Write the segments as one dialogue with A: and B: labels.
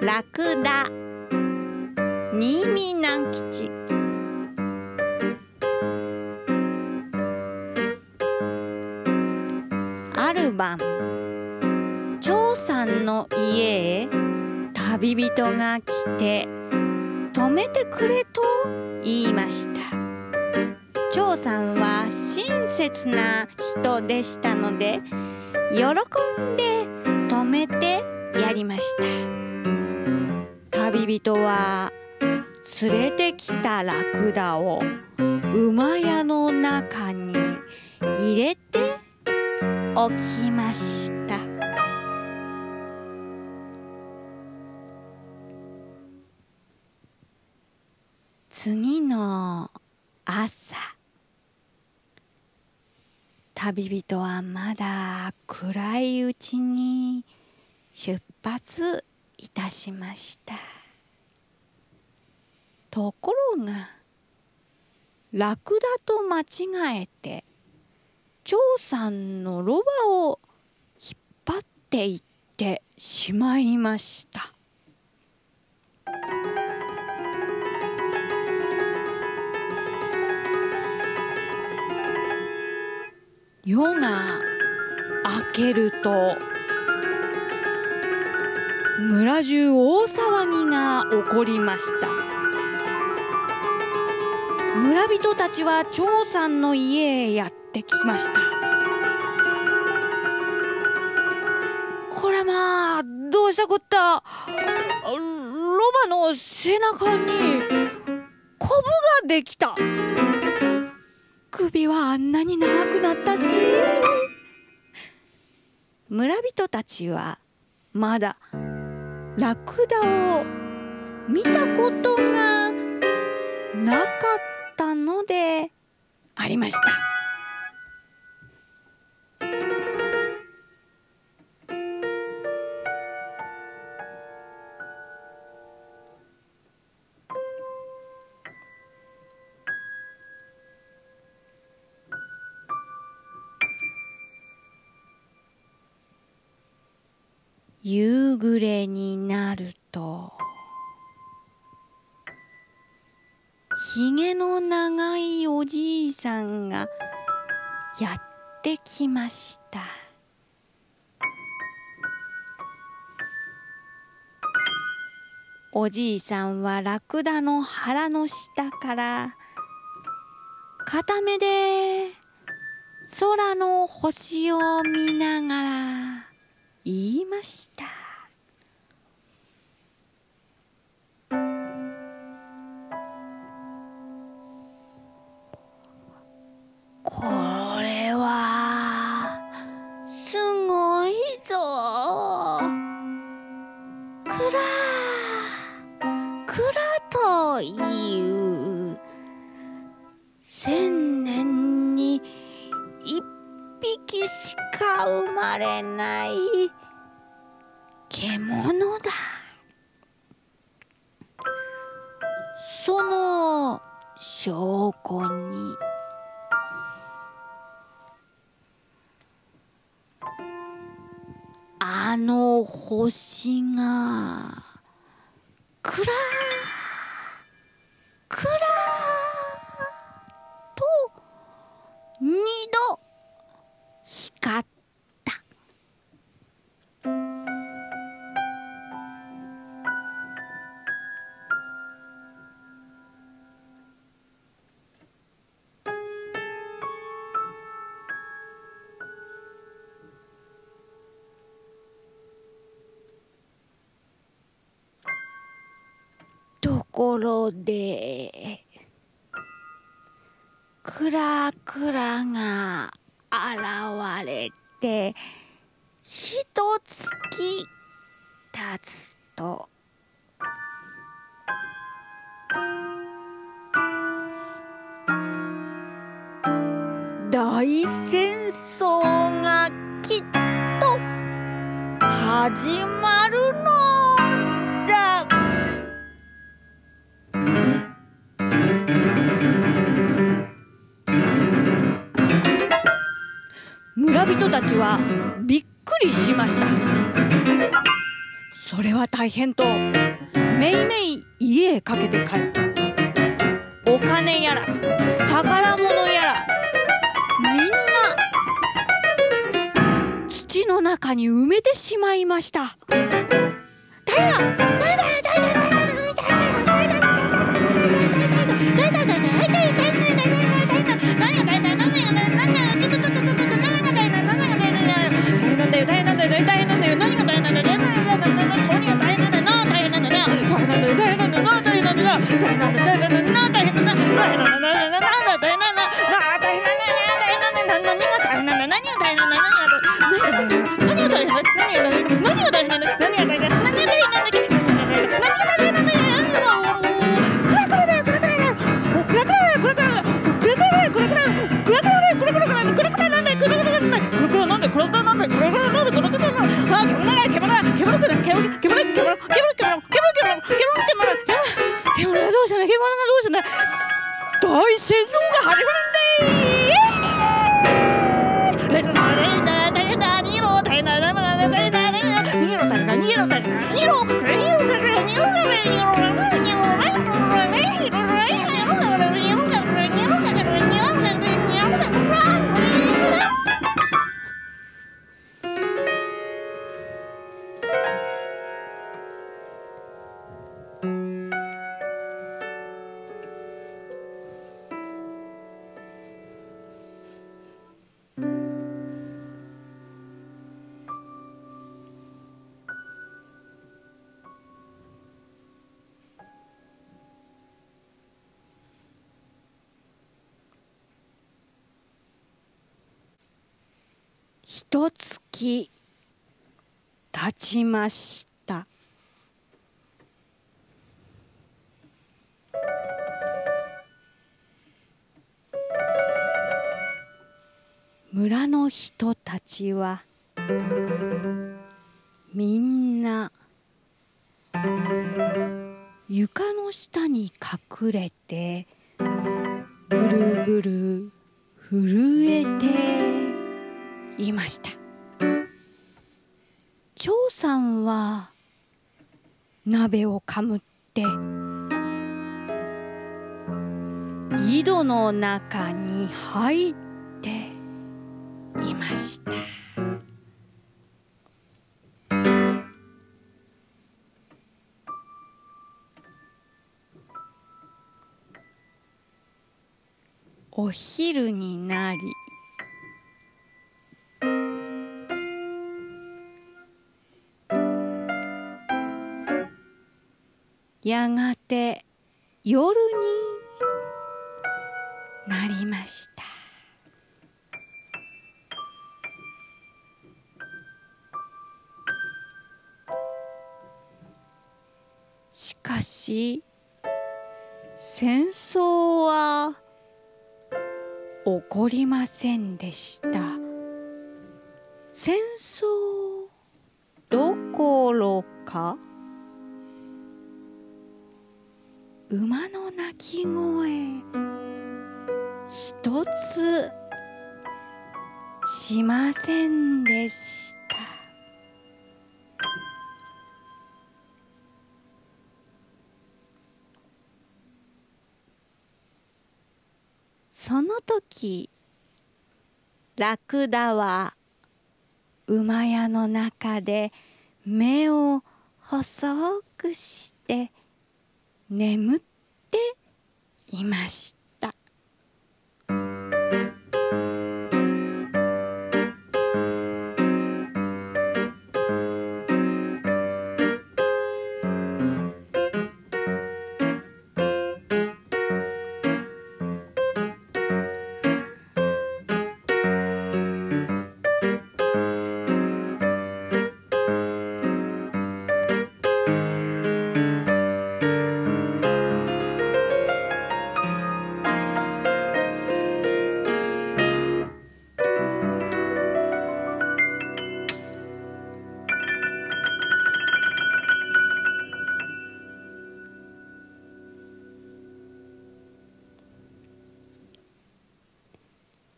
A: ラクダ。新見南吉ある晩長さんの家へ旅人が来て泊めてくれと？言いました。長さんは親切な人でしたので喜んで泊めてやりました。旅人は連れてきたラクダを馬屋の中に入れておきました。次の朝。旅人はまだ暗いうちに出発いたしました。ところがラクダと間違えて長さんのロバを引っ張っていってしまいました。夜が明けると村中大騒ぎが起こりました。村人たちは長さんの家へやってきました。これまあどうしたこった？ロバの背中にコブができた。はあんなに長くなったし村人たちはまだラクダを見たことがなかったのでありました。夕暮れになるとひげの長いおじいさんがやってきました。おじいさんはラクダの腹の下から片目で空の星を見ながら言いました。まれない獣だ。その証拠に。あの星がくらころでクラクラが現れてひとつきたつと。大戦争がきっと始まるの。人たちはびっくりしました。それは大変とめいめい家へかけて帰った。お金やら宝物やらみんな土の中に埋めてしまいました。平平ないこれから何でこれから何でこれから何でこれから何であ煙ない何でい煙なく何で煙煙煙煙何で煙煙煙煙何で煙煙煙煙何で煙煙煙煙何で煙煙煙煙何で煙煙煙煙何煙煙煙煙煙煙煙煙で煙煙煙煙煙煙煙煙一月経ちました。村の人たちはみんな床の下に隠れてブルブル震えて。言いました。長さんは鍋をかむって井戸の中に入っていました。お昼になりやがて夜になりました。しかし戦争は起こりませんでした。戦争どころか馬の鳴き声。一つしませんでした。その時ラクダは馬屋の中で目を細くして眠っていました。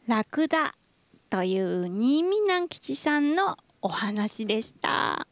A: ラクダという新見南吉さんのお話でした。